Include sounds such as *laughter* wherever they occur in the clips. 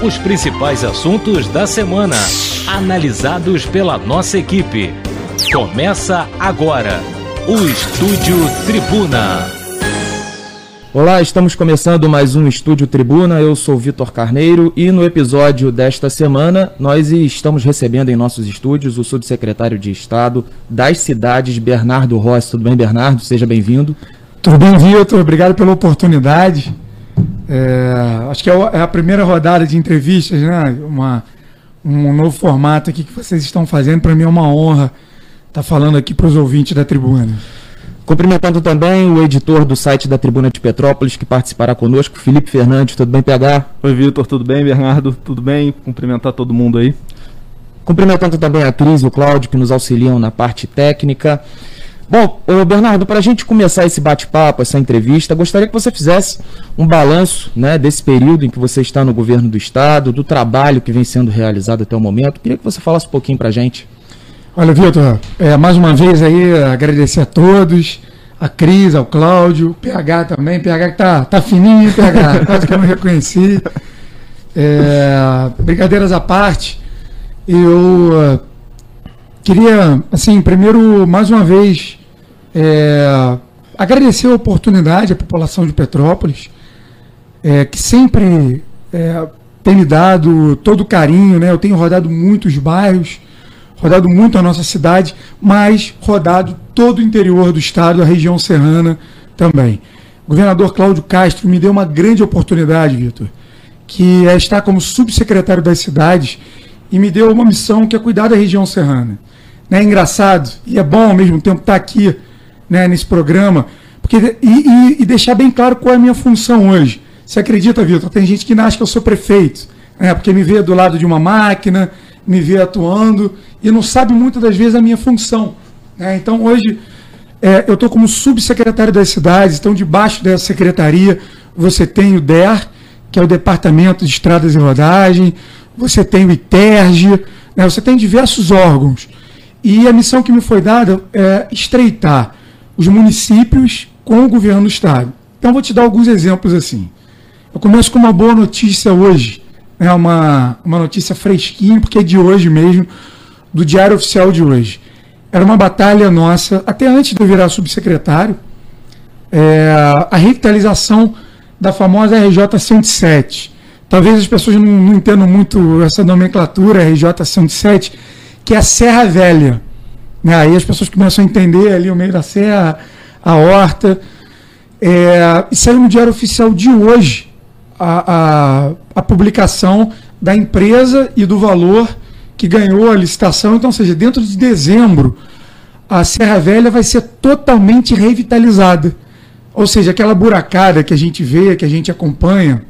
Os principais assuntos da semana, analisados pela nossa equipe. Começa agora o Estúdio Tribuna. Olá, estamos começando mais um Estúdio Tribuna. Eu sou Vitor Carneiro e no episódio desta semana nós estamos recebendo em nossos estúdios o subsecretário de Estado das cidades, Bernardo Rossi. Tudo bem, Bernardo? Seja bem-vindo. Tudo bem, Vitor. Obrigado pela oportunidade. É, acho que é, é a primeira rodada de entrevistas, né? Uma, um novo formato aqui que vocês estão fazendo. Para mim é uma honra estar falando aqui para os ouvintes da tribuna. Cumprimentando também o editor do site da Tribuna de Petrópolis, que participará conosco, Felipe Fernandes. Tudo bem, PH? Oi, Vitor. Tudo bem, Bernardo? Tudo bem? Cumprimentar todo mundo aí. Cumprimentando também a Cris e o Cláudio, que nos auxiliam na parte técnica. Bom, Bernardo, para a gente começar esse bate-papo, essa entrevista, gostaria que você fizesse um balanço né, desse período em que você está no governo do Estado, do trabalho que vem sendo realizado até o momento. Queria que você falasse um pouquinho para a gente. Olha, Vitor, é, mais uma vez aí agradecer a todos, a Cris, ao Cláudio, PH também, PH que tá, tá fininho, PH, quase que eu não reconheci. É, brincadeiras à parte, eu queria, assim, primeiro, mais uma vez, é, agradecer a oportunidade à população de Petrópolis, é, que sempre é, tem me dado todo o carinho, né? Eu tenho rodado muitos bairros, rodado muito a nossa cidade, mas rodado todo o interior do estado, a região serrana também. O governador Cláudio Castro me deu uma grande oportunidade, Vitor, que é estar como subsecretário das cidades e me deu uma missão que é cuidar da região serrana. É engraçado e é bom ao mesmo tempo estar aqui né, nesse programa, porque, e, e, e, deixar bem claro qual é a minha função hoje. Você acredita, Vitor? Tem gente que acha que eu sou prefeito, né, porque me vê do lado de uma máquina, me vê atuando e não sabe muitas das vezes a minha função. Né? Então, hoje, é, eu estou como subsecretário das cidades, então, debaixo dessa secretaria, você tem o DER, que é o Departamento de Estradas e Rodagem, você tem o ITERG, né? você tem diversos órgãos. E a missão que me foi dada é estreitar os municípios com o governo do estado. Então vou te dar alguns exemplos assim. Eu começo com uma boa notícia hoje, né, uma, uma notícia fresquinha, porque é de hoje mesmo, do Diário Oficial de hoje. Era uma batalha nossa, até antes de eu virar subsecretário, é, a revitalização da famosa RJ 107. Talvez as pessoas não, não entendam muito essa nomenclatura, RJ 107, que é a Serra Velha. Né? Aí as pessoas começam a entender ali o meio da serra, a horta. É, e saiu no Diário Oficial de hoje a, a, a, publicação da empresa e do valor que ganhou a licitação. Então, ou seja, dentro de dezembro, a Serra Velha vai ser totalmente revitalizada. Ou seja, aquela buracada que a gente vê, que a gente acompanha,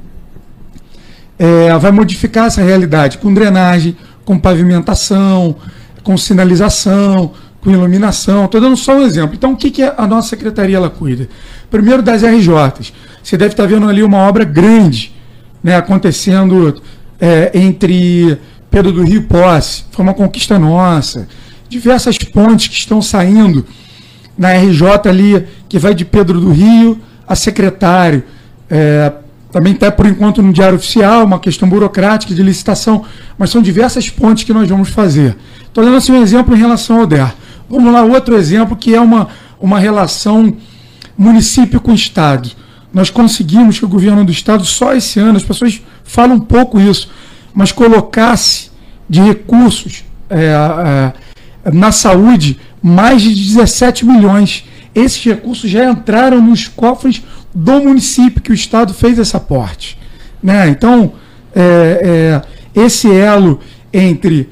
é, vai modificar essa realidade com drenagem, com pavimentação, com sinalização, com iluminação. Estou dando só um exemplo. Então, o que, que a nossa secretaria ela cuida? Primeiro, das RJs. Você deve estar vendo ali uma obra grande né, acontecendo é, entre Pedro do Rio e Posse. Foi uma conquista nossa. Diversas pontes que estão saindo na RJ ali, que vai de Pedro do Rio a secretário. É, também está por enquanto no Diário Oficial, uma questão burocrática de licitação, mas são diversas pontes que nós vamos fazer. Estou dando assim um exemplo em relação ao DER. Vamos lá, outro exemplo que é uma, uma relação município com Estado. Nós conseguimos que o governo do Estado, só esse ano, as pessoas falam um pouco isso, mas colocasse de recursos é, é, na saúde mais de 17 milhões. Esses recursos já entraram nos cofres do município que o Estado fez esse aporte. Né? Então, é, é, esse elo entre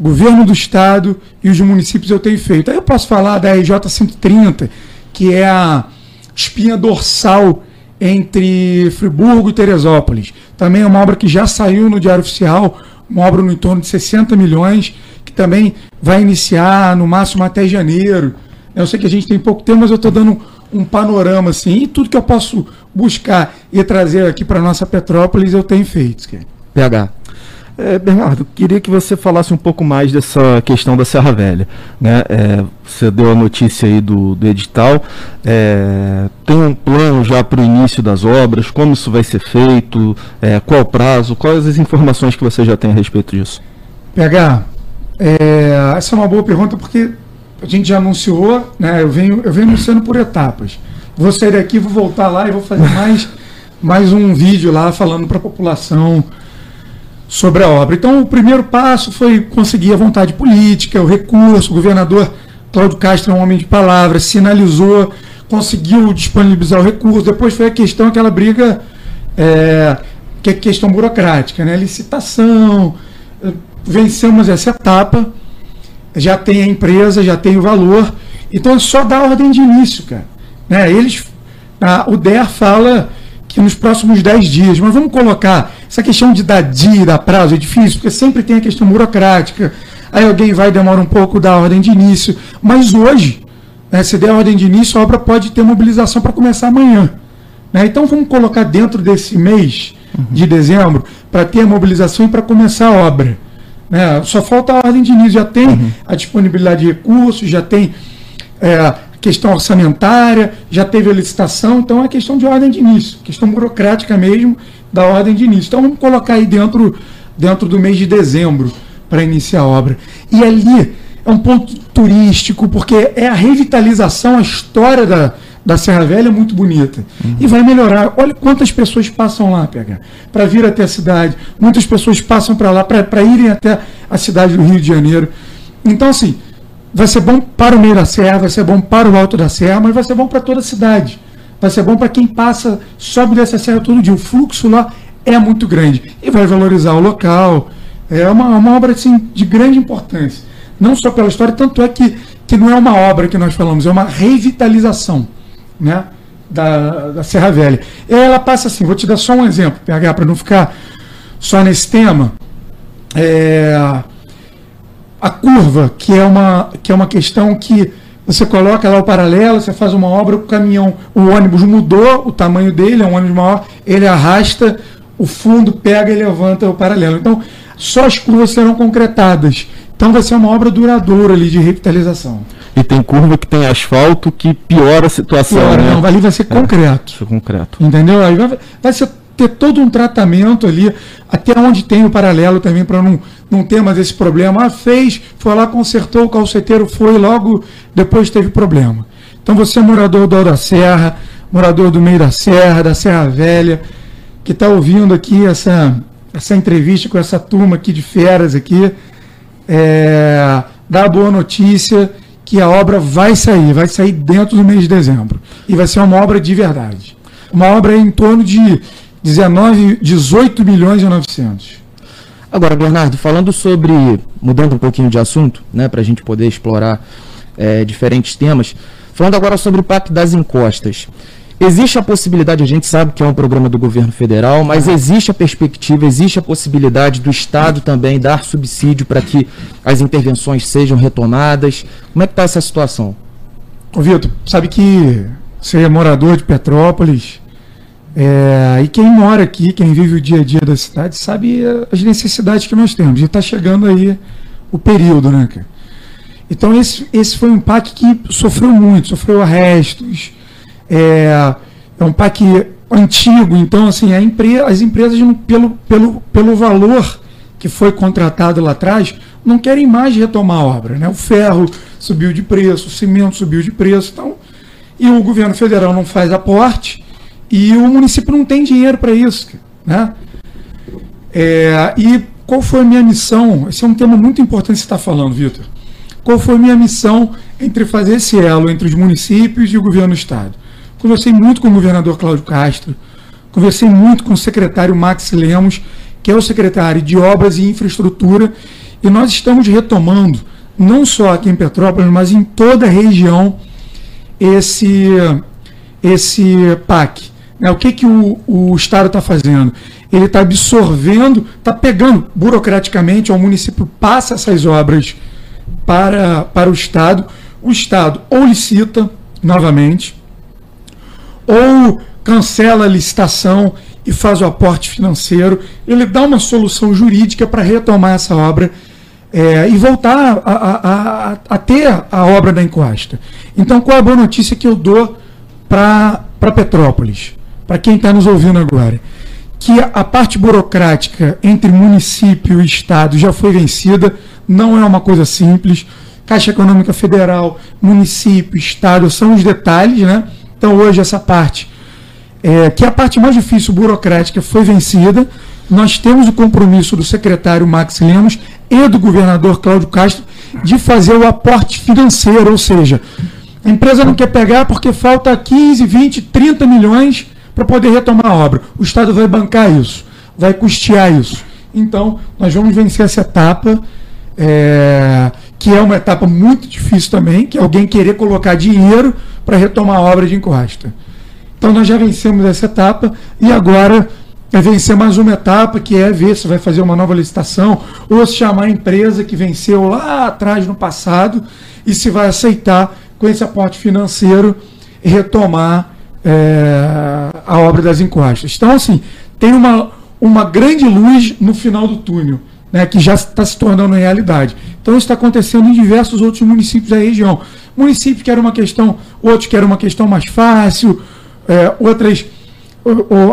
governo do Estado e os municípios eu tenho feito. Aí eu posso falar da RJ 130, que é a espinha dorsal entre Friburgo e Teresópolis. Também é uma obra que já saiu no Diário Oficial, uma obra no entorno de 60 milhões, que também vai iniciar no máximo até janeiro. Eu sei que a gente tem pouco tempo, mas eu estou dando um panorama assim, e tudo que eu posso buscar e trazer aqui para nossa Petrópolis eu tenho feito. PH. É, Bernardo, queria que você falasse um pouco mais dessa questão da Serra Velha. Né? É, você deu a notícia aí do, do edital. É, tem um plano já para o início das obras? Como isso vai ser feito? É, qual o prazo? Quais as informações que você já tem a respeito disso? PH, é, essa é uma boa pergunta porque a gente já anunciou, né? Eu venho, eu venho anunciando por etapas. Vou sair daqui, vou voltar lá e vou fazer mais, *laughs* mais um vídeo lá falando para a população sobre a obra. Então, o primeiro passo foi conseguir a vontade política, o recurso. O governador Cláudio Castro é um homem de palavras, sinalizou, conseguiu disponibilizar o recurso. Depois foi a questão, aquela briga, é, que é questão burocrática, né? licitação. Vencemos essa etapa, já tem a empresa, já tem o valor. Então, é só dar ordem de início, cara. Né? Eles, a, o DER fala que nos próximos 10 dias, mas vamos colocar essa questão de dar dia, dar prazo é difícil, porque sempre tem a questão burocrática. Aí alguém vai demora um pouco da ordem de início. Mas hoje, né, se der ordem de início, a obra pode ter mobilização para começar amanhã. Né? Então vamos colocar dentro desse mês de dezembro para ter a mobilização e para começar a obra. Né? Só falta a ordem de início, já tem uhum. a disponibilidade de recursos, já tem é, questão orçamentária, já teve a licitação, então é questão de ordem de início, questão burocrática mesmo da ordem de início. Então vamos colocar aí dentro, dentro do mês de dezembro para iniciar a obra. E ali é um ponto turístico, porque é a revitalização, a história da, da Serra Velha é muito bonita. Uhum. E vai melhorar. Olha quantas pessoas passam lá, PH, para vir até a cidade. Muitas pessoas passam para lá para irem até a cidade do Rio de Janeiro. Então, assim, vai ser bom para o meio da serra, vai ser bom para o alto da serra, mas vai ser bom para toda a cidade. Vai ser bom para quem passa, sobe dessa serra todo dia. O fluxo lá é muito grande e vai valorizar o local. É uma, uma obra assim, de grande importância. Não só pela história, tanto é que, que não é uma obra que nós falamos, é uma revitalização né, da, da Serra Velha. E ela passa assim, vou te dar só um exemplo, PH, para não ficar só nesse tema. É, a curva, que é uma, que é uma questão que você coloca lá o paralelo, você faz uma obra, o caminhão, o ônibus mudou o tamanho dele, é um ônibus maior, ele arrasta, o fundo pega e levanta o paralelo. Então, só as curvas serão concretadas. Então vai ser uma obra duradoura ali de revitalização. E tem curva que tem asfalto que piora a situação. Piora, né? não, ali vai ser concreto. É, concreto. Entendeu? Aí vai, vai ser ter todo um tratamento ali, até onde tem o paralelo também, para não, não ter mais esse problema. Ah, fez, foi lá, consertou, o calceteiro foi, logo depois teve problema. Então você é morador do da Serra, morador do meio da Serra, da Serra Velha, que está ouvindo aqui essa, essa entrevista com essa turma aqui de feras aqui, é, dá boa notícia que a obra vai sair, vai sair dentro do mês de dezembro. E vai ser uma obra de verdade. Uma obra em torno de 19, 18 milhões e 900. Agora, Bernardo, falando sobre, mudando um pouquinho de assunto, né, para a gente poder explorar é, diferentes temas, falando agora sobre o Pacto das Encostas. Existe a possibilidade, a gente sabe que é um programa do governo federal, mas existe a perspectiva, existe a possibilidade do Estado também dar subsídio para que as intervenções sejam retomadas. Como é que está essa situação? Ô Vitor, sabe que você é morador de Petrópolis, é, e quem mora aqui, quem vive o dia a dia da cidade, sabe as necessidades que nós temos. E está chegando aí o período, né, cara? Então esse, esse foi um PAC que sofreu muito, sofreu arrestos. É, é um PAC antigo, então assim, a empre as empresas, pelo, pelo, pelo valor que foi contratado lá atrás, não querem mais retomar a obra. Né? O ferro subiu de preço, o cimento subiu de preço. Então, e o governo federal não faz aporte e o município não tem dinheiro para isso. Né? É, e qual foi a minha missão? Esse é um tema muito importante que você está falando, Vitor. Qual foi a minha missão entre fazer esse elo entre os municípios e o governo do Estado? Conversei muito com o governador Cláudio Castro, conversei muito com o secretário Max Lemos, que é o secretário de Obras e Infraestrutura, e nós estamos retomando, não só aqui em Petrópolis, mas em toda a região, esse, esse PAC. Né? O que, que o, o Estado está fazendo? Ele está absorvendo, está pegando burocraticamente, o município passa essas obras para, para o Estado, o Estado ou licita novamente, ou cancela a licitação e faz o aporte financeiro. Ele dá uma solução jurídica para retomar essa obra é, e voltar a, a, a, a, ter a obra da encosta. Então, qual é a boa notícia que eu dou para Petrópolis, para quem está nos ouvindo agora? Que a parte burocrática entre município e Estado já foi vencida, não é uma coisa simples. Caixa Econômica Federal, município, Estado são os detalhes, né? Então, hoje, essa parte, é, que é a parte mais difícil burocrática, foi vencida nós temos o compromisso do secretário Max Lemos e do governador Cláudio Castro de fazer o aporte financeiro, ou seja, a empresa não quer pegar porque falta 15, 20, 30 milhões para poder retomar a obra. O Estado vai bancar isso, vai custear isso. Então, nós vamos vencer essa etapa, é, que é uma etapa muito difícil também, que é alguém querer colocar dinheiro para retomar a obra de encosta. Então, nós já vencemos essa etapa e agora é vencer mais uma etapa, que é ver se vai fazer uma nova licitação, ou se chamar a empresa que venceu lá atrás no passado e se vai aceitar, com esse aporte financeiro, retomar é, a obra das encostas. Então, assim, tem uma, uma grande luz no final do túnel, né, que já está se tornando realidade. Então, isso está acontecendo em diversos outros municípios da região. Municípios que era uma questão, outros que era uma questão mais fácil, é, outras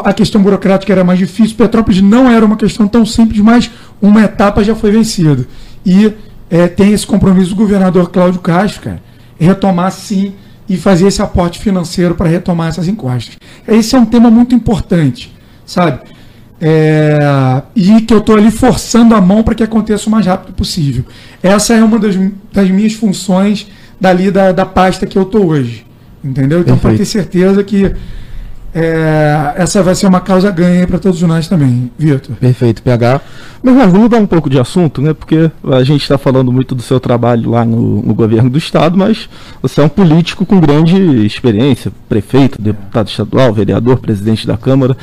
a questão burocrática era mais difícil. Petrópolis não era uma questão tão simples, mas uma etapa já foi vencida. E é, tem esse compromisso do governador Cláudio Castro, cara, retomar sim e fazer esse aporte financeiro para retomar essas encostas. Esse é um tema muito importante, sabe? É, e que eu estou ali forçando a mão para que aconteça o mais rápido possível. Essa é uma das, das minhas funções dali da, da pasta que eu estou hoje. Entendeu? Então, para ter certeza que é, essa vai ser uma causa ganha para todos nós também, Vitor. Perfeito, PH. Mas vamos mudar um pouco de assunto, né? Porque a gente está falando muito do seu trabalho lá no, no, governo do estado, mas você é um político com grande experiência, prefeito, deputado estadual, vereador, presidente da Câmara.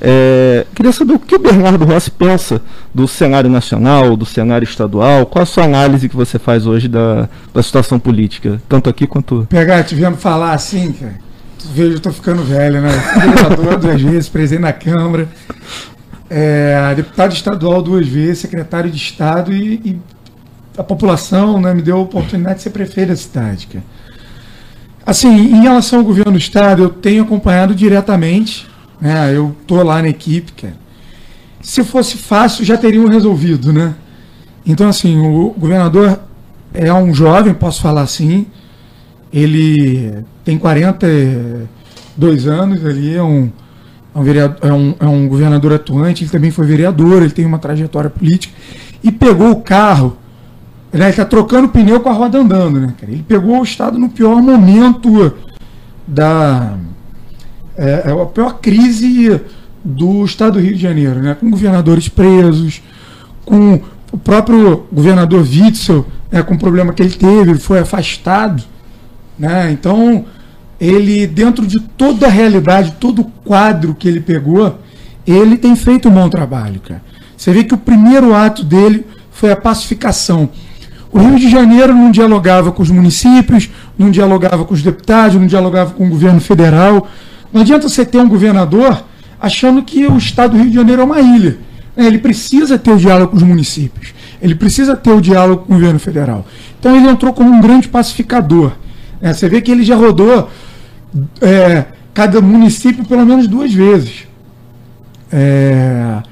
É, queria saber o que o Bernardo Rossi pensa do cenário nacional, do cenário estadual. Qual a sua análise que você faz hoje da, da situação política, tanto aqui quanto. PH, te vendo falar assim, cara vejo, estou ficando velho, né? Vereador duas vezes, presidente da Câmara, é, deputado estadual duas vezes, secretário de Estado e, e, a população né, me deu a oportunidade de ser prefeito da cidade. Cara. Assim, em relação ao governo do Estado, eu tenho acompanhado diretamente, né? Eu estou lá na equipe, cara. Se fosse fácil, já teriam resolvido, né? Então, assim, o governador é um jovem, posso falar assim, ele tem 42 anos, ele é um, é um, vereador, é, um, é um governador atuante, ele também foi vereador, ele tem uma trajetória política, e pegou o carro, ele está trocando pneu com a roda andando, né, cara? Ele pegou o Estado no pior momento da. É, é a pior crise do Estado do Rio de Janeiro, né? Com governadores presos, com o próprio governador Witzel, né, com o problema que ele teve, ele foi afastado né? Então, ele, dentro de toda a realidade, todo o quadro que ele pegou, ele tem feito um bom trabalho. Cara. Você vê que o primeiro ato dele foi a pacificação. O Rio de Janeiro não dialogava com os municípios, não dialogava com os deputados, não dialogava com o governo federal. Não adianta você ter um governador achando que o estado do Rio de Janeiro é uma ilha. Ele precisa ter o diálogo com os municípios, ele precisa ter o diálogo com o governo federal. Então ele entrou como um grande pacificador. É, você vê que ele já rodou é, cada município pelo menos duas vezes. É,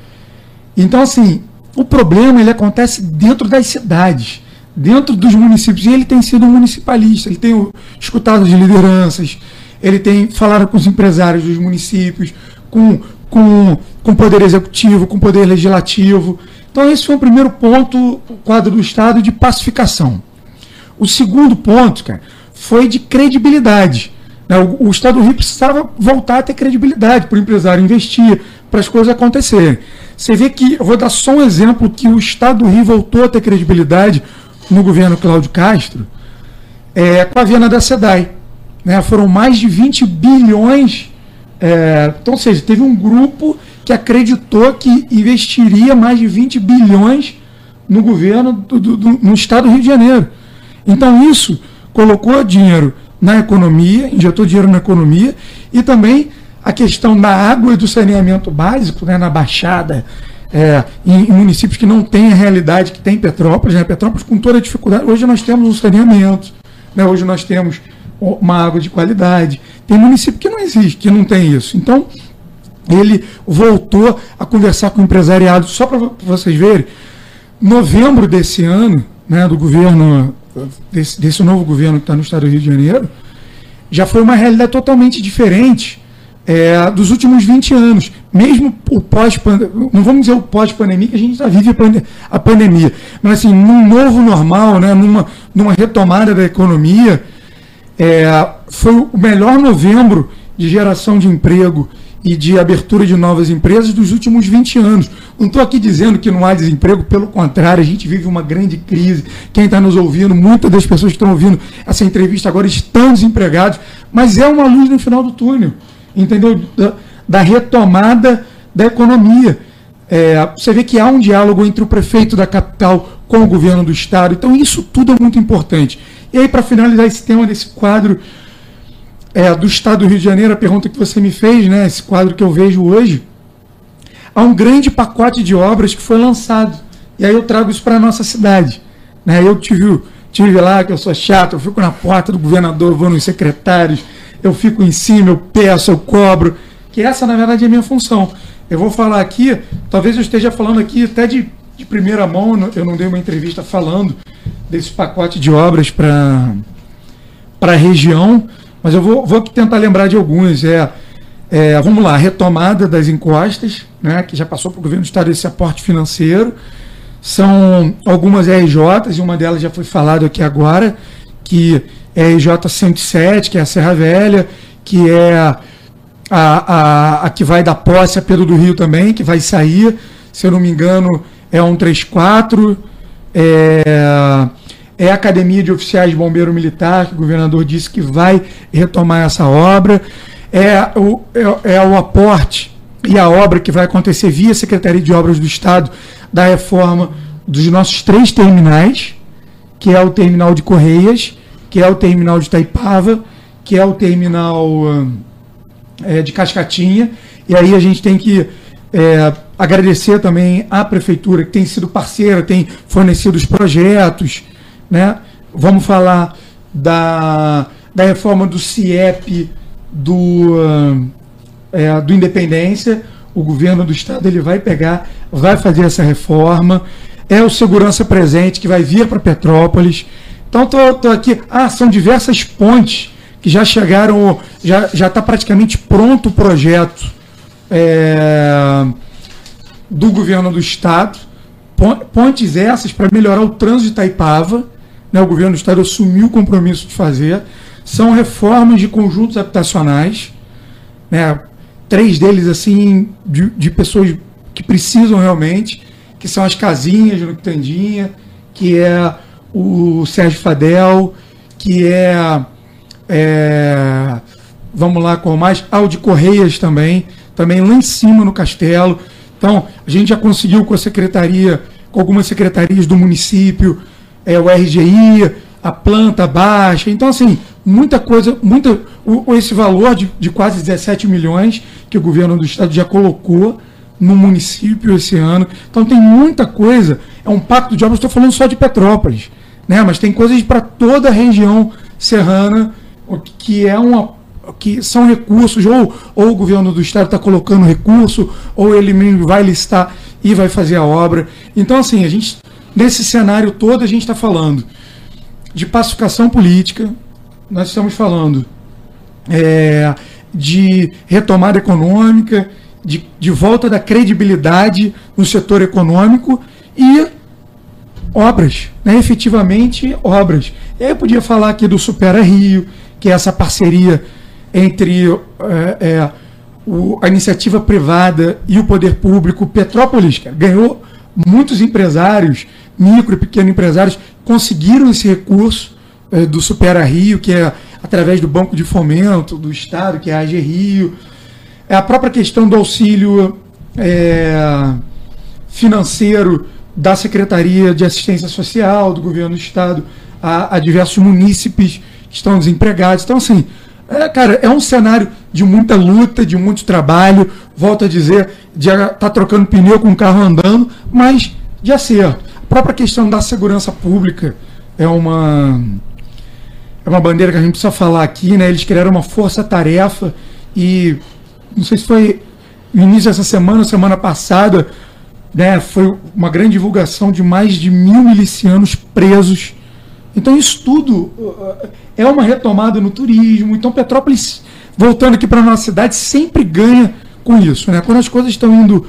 então, assim, o problema ele acontece dentro das cidades, dentro dos municípios. E ele tem sido um municipalista, ele tem escutado as lideranças, ele tem falado com os empresários dos municípios, com, com, com poder executivo, com o poder legislativo. Então, esse foi o primeiro ponto, o quadro do Estado de pacificação. O segundo ponto, cara, foi de credibilidade. Né? O, o, Estado do Rio precisava voltar a ter credibilidade para o empresário investir, para as coisas acontecerem. Você vê que, vou dar só um exemplo, que o Estado do Rio voltou a ter credibilidade no governo Cláudio Castro, é, com a venda da SEDAI. Né? Foram mais de 20 bilhões. É, então, ou seja, teve um grupo que acreditou que investiria mais de 20 bilhões no governo do, do, do, no estado do Rio de Janeiro. Então, isso colocou dinheiro na economia, injetou dinheiro na economia e também a questão da água e do saneamento básico, né, na Baixada, é, em, em, municípios que não têm a realidade que tem Petrópolis, né? Petrópolis com toda a dificuldade. Hoje nós temos um saneamento, né? hoje nós temos uma água de qualidade. Tem município que não existe, que não tem isso. Então, ele voltou a conversar com o empresariado, só para vocês verem, novembro desse ano, né, do governo, desse, desse novo governo que está no estado do Rio de Janeiro, já foi uma realidade totalmente diferente é, dos últimos 20 anos. Mesmo o pós não vamos dizer o pós-pandemia, que a gente já vive a pandemia, mas assim, num novo normal, né, numa, numa retomada da economia, é, foi o melhor novembro de geração de emprego e de abertura de novas empresas dos últimos 20 anos. Não estou aqui dizendo que não há desemprego, pelo contrário, a gente vive uma grande crise. Quem está nos ouvindo, muitas das pessoas que estão ouvindo essa entrevista agora estão desempregados, mas é uma luz no final do túnel, entendeu? Da, da retomada da economia. É, você vê que há um diálogo entre o prefeito da capital com o governo do estado, então isso tudo é muito importante. E aí, para finalizar esse tema desse quadro é, do Estado do Rio de Janeiro, a pergunta que você me fez, né, esse quadro que eu vejo hoje, há um grande pacote de obras que foi lançado. E aí eu trago isso para a nossa cidade. Né? Eu tive, tive lá, que eu sou chato, eu fico na porta do governador, vou nos secretários, eu fico em cima, eu peço, eu cobro, que essa, na verdade, é a minha função. Eu vou falar aqui, talvez eu esteja falando aqui até de, de primeira mão, eu não dei uma entrevista falando desse pacote de obras para a região, mas eu vou, vou tentar lembrar de alguns. É, é, vamos lá, retomada das encostas, né, que já passou para o governo do estado esse aporte financeiro. São algumas RJs, e uma delas já foi falado aqui agora, que é a RJ 107, que é a Serra Velha, que é a, a, a que vai da posse a Pedro do Rio também, que vai sair, se eu não me engano, é 134. É, é a Academia de Oficiais de Bombeiro Militar, que o governador disse que vai retomar essa obra, é o, é, é o aporte e a obra que vai acontecer via Secretaria de Obras do Estado da reforma dos nossos três terminais, que é o terminal de Correias, que é o terminal de Taipava, que é o terminal é, de Cascatinha, e aí a gente tem que é, agradecer também à prefeitura que tem sido parceira, tem fornecido os projetos, né? Vamos falar da, da reforma do CIEP do, é, do Independência. O governo do estado ele vai pegar, vai fazer essa reforma. É o Segurança Presente que vai vir para Petrópolis. Então estou aqui. Ah, são diversas pontes que já chegaram, já está praticamente pronto o projeto é, do governo do estado. Pontes essas para melhorar o trânsito de Itaipava né, o governo do estado assumiu o compromisso de fazer, são reformas de conjuntos habitacionais, né, três deles assim de, de pessoas que precisam realmente, que são as casinhas no Quitandinha, que é o Sérgio Fadel, que é, é vamos lá com mais, ah, de Correias também, também lá em cima no castelo. Então, a gente já conseguiu com a secretaria, com algumas secretarias do município, é, o RGI, a planta baixa. Então, assim, muita coisa, muita, o, esse valor de, de quase 17 milhões que o governo do estado já colocou no município esse ano. Então tem muita coisa. É um pacto de obras, estou falando só de Petrópolis, né? mas tem coisas para toda a região serrana, que é uma que são recursos, ou, ou o governo do estado está colocando recurso, ou ele mesmo vai listar e vai fazer a obra. Então, assim, a gente Nesse cenário todo, a gente está falando de pacificação política, nós estamos falando é, de retomada econômica, de, de volta da credibilidade no setor econômico e obras, né, efetivamente obras. Eu podia falar aqui do Supera Rio, que é essa parceria entre é, é, o, a iniciativa privada e o poder público. Petrópolis ganhou muitos empresários micro e pequenos empresários conseguiram esse recurso é, do Supera Rio, que é através do Banco de Fomento do Estado, que é a AG Rio. É a própria questão do auxílio é, financeiro da Secretaria de Assistência Social do Governo do Estado a, a diversos munícipes que estão desempregados. Então, assim, É, cara, é um cenário de muita luta, de muito trabalho, volto a dizer, de tá trocando pneu com o carro andando, mas de acerto. A própria questão da segurança pública é uma é uma bandeira que a gente precisa falar aqui, né? Eles criaram uma força-tarefa e não sei se foi no início dessa semana, semana passada, né? Foi uma grande divulgação de mais de mil milicianos presos então isso tudo uh, é uma retomada no turismo. Então Petrópolis, voltando aqui para a nossa cidade, sempre ganha com isso. Né? Quando as coisas estão indo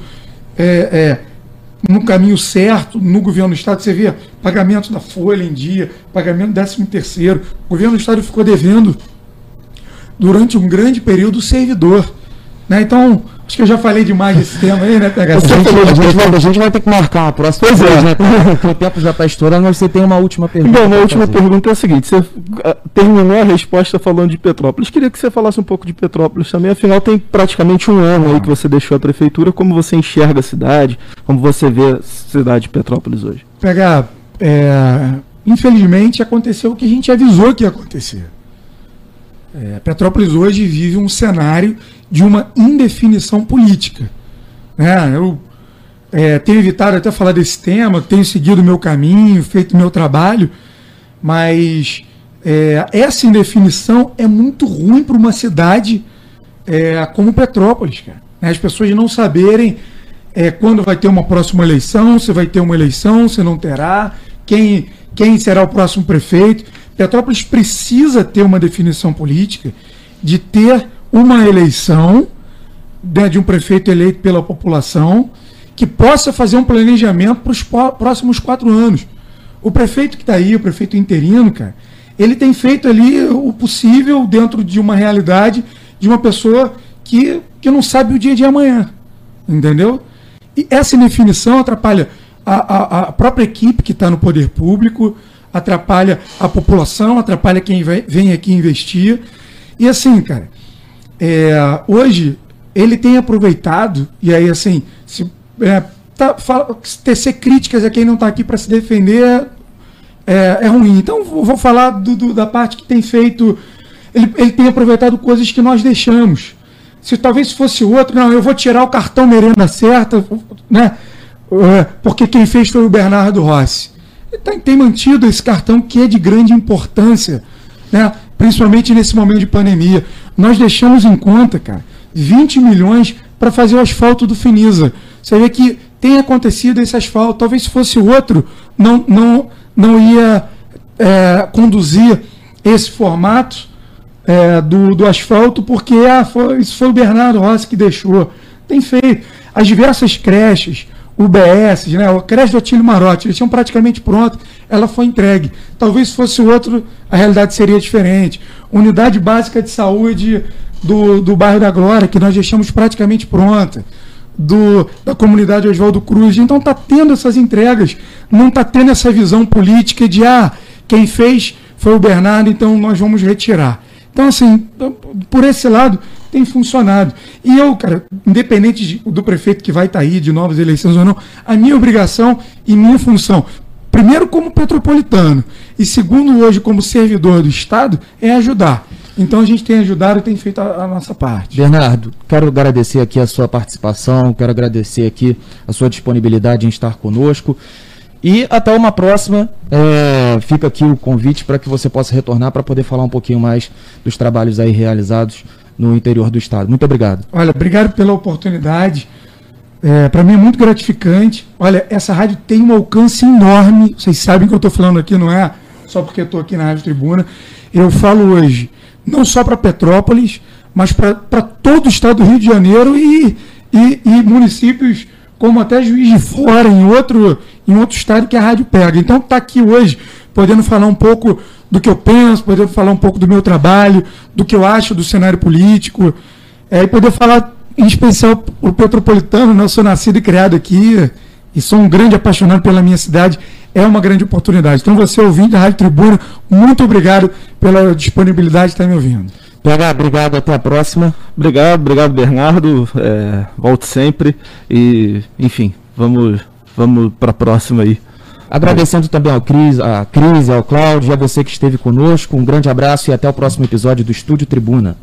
é, é, no caminho certo, no governo do Estado, você vê pagamento da folha em dia, pagamento do 13 terceiro. O governo do Estado ficou devendo durante um grande período o servidor. Né? Então, Acho que eu já falei demais desse tema aí, né, PH? A gente, a, gente vai, a gente vai ter que marcar a próxima pois vez, é. né? Porque o tempo já está estourando, mas você tem uma última pergunta. Bom, a última fazer. pergunta é a seguinte: você uh, terminou a resposta falando de Petrópolis. Queria que você falasse um pouco de Petrópolis também, afinal tem praticamente um ano aí que você deixou a prefeitura. Como você enxerga a cidade? Como você vê a cidade de Petrópolis hoje? PH, é, infelizmente aconteceu o que a gente avisou que ia acontecer. É, Petrópolis hoje vive um cenário de uma indefinição política. Né? Eu é, tenho evitado até falar desse tema, tenho seguido o meu caminho, feito meu trabalho, mas é, essa indefinição é muito ruim para uma cidade é, como Petrópolis, cara. Né? As pessoas não saberem é, quando vai ter uma próxima eleição, se vai ter uma eleição, se não terá, quem, quem será o próximo prefeito. Petrópolis precisa ter uma definição política de ter uma eleição né, de um prefeito eleito pela população que possa fazer um planejamento para os próximos quatro anos. O prefeito que está aí, o prefeito interino, cara, ele tem feito ali o possível dentro de uma realidade de uma pessoa que, que não sabe o dia de amanhã. Entendeu? E essa indefinição atrapalha a, a, a própria equipe que está no poder público, atrapalha a população, atrapalha quem vem aqui investir. E assim, cara, é, hoje ele tem aproveitado, e aí assim, se, é, tá, fala, tecer críticas a quem não está aqui para se defender é, é, ruim. Então vou falar do, do, da parte que tem feito. Ele, ele tem aproveitado coisas que nós deixamos. Se talvez fosse outro, não, eu vou tirar o cartão merenda certa, né? É, porque quem fez foi o Bernardo Rossi tem, tem mantido esse cartão que é de grande importância, né? principalmente nesse momento de pandemia. Nós deixamos em conta, cara, 20 milhões para fazer o asfalto do Finisa. Você vê que tem acontecido esse asfalto. Talvez se fosse outro, não, não, não ia é, conduzir esse formato é, do, do asfalto, porque ah, foi, isso foi o Bernardo Rossi que deixou. Tem feito. As diversas creches, UBS, né, o creche do Atílio Marotti, eles tinham praticamente pronto, ela foi entregue. Talvez se fosse outro, a realidade seria diferente. Unidade básica de saúde do, do bairro da Glória, que nós deixamos praticamente pronta. Do, da comunidade Oswaldo Cruz. Então está tendo essas entregas, não está tendo essa visão política de ah, quem fez foi o Bernardo, então nós vamos retirar. Então, assim, por esse lado, tem funcionado. E eu, cara, independente de, do prefeito que vai estar tá aí, de novas eleições ou não, a minha obrigação e minha função, primeiro como petropolitano e segundo hoje como servidor do Estado, é ajudar. Então a gente tem ajudado e tem feito a, a, nossa parte. Bernardo, quero agradecer aqui a sua participação, quero agradecer aqui a sua disponibilidade em estar conosco. E até uma próxima. É, fica aqui o convite para que você possa retornar para poder falar um pouquinho mais dos trabalhos aí realizados no interior do estado. Muito obrigado. Olha, obrigado pela oportunidade. É, para mim é muito gratificante. Olha, essa rádio tem um alcance enorme. Vocês sabem que eu estou falando aqui, não é só porque estou aqui na Rádio Tribuna. Eu falo hoje, não só para Petrópolis, mas para todo o estado do Rio de Janeiro e, e, e, municípios como até Juiz de Fora, em outro, em outro estado que a rádio pega. Então, está aqui hoje, podendo falar um pouco do que eu penso, poder falar um pouco do meu trabalho, do que eu acho do cenário político, é, e poder falar em especial o Petropolitano, né? eu sou nascido e criado aqui, e sou um grande apaixonado pela minha cidade, é uma grande oportunidade. Então, você ouvinte da Rádio Tribuna, muito obrigado pela disponibilidade de estar me ouvindo. PH, obrigado, até a próxima. Obrigado, obrigado Bernardo, é, volte sempre e, enfim, vamos, vamos para a próxima aí. Agradecendo também ao Cris, a Cris, ao Cláudio e a você que esteve conosco. Um grande abraço e até o próximo episódio do Estúdio Tribuna.